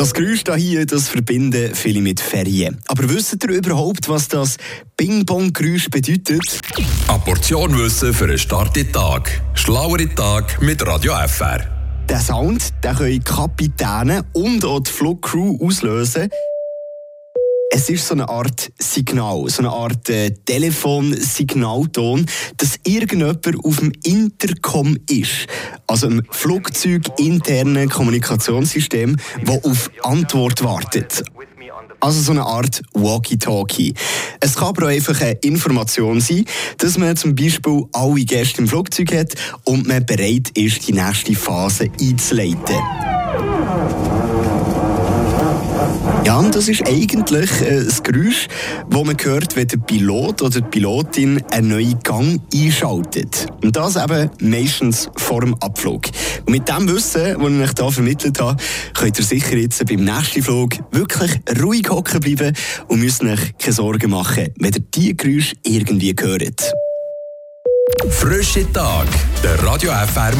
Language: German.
Das Geräusch hier, das verbinden viele mit Ferien. Aber wisst ihr überhaupt, was das Ping-Pong-Geräusch bedeutet? Eine Portion Wissen für einen starken Tag. Schlauere Tag mit Radio FR. Der Sound den können Kapitäne und auch die Flugcrew auslösen. Es ist so eine Art Signal, so eine Art äh, Telefonsignalton, dass irgendjemand auf dem Intercom ist. Also im Flugzeug internen Kommunikationssystem, das auf Antwort wartet. Also so eine Art Walkie-Talkie. Es kann aber auch einfach eine Information sein, dass man zum Beispiel alle Gäste im Flugzeug hat und man bereit ist, die nächste Phase einzuleiten. Ja, und das ist eigentlich äh, das Geräusch, das man hört, wenn der Pilot oder die Pilotin einen neuen Gang einschaltet. Und das eben meistens vor dem Abflug. Und mit dem Wissen, das ich euch hier vermittelt habe, könnt ihr sicher jetzt beim nächsten Flug wirklich ruhig hocken bleiben und müsst euch keine Sorgen machen, wenn ihr diese Geräusche irgendwie hört. Frische Tag, der Radio FR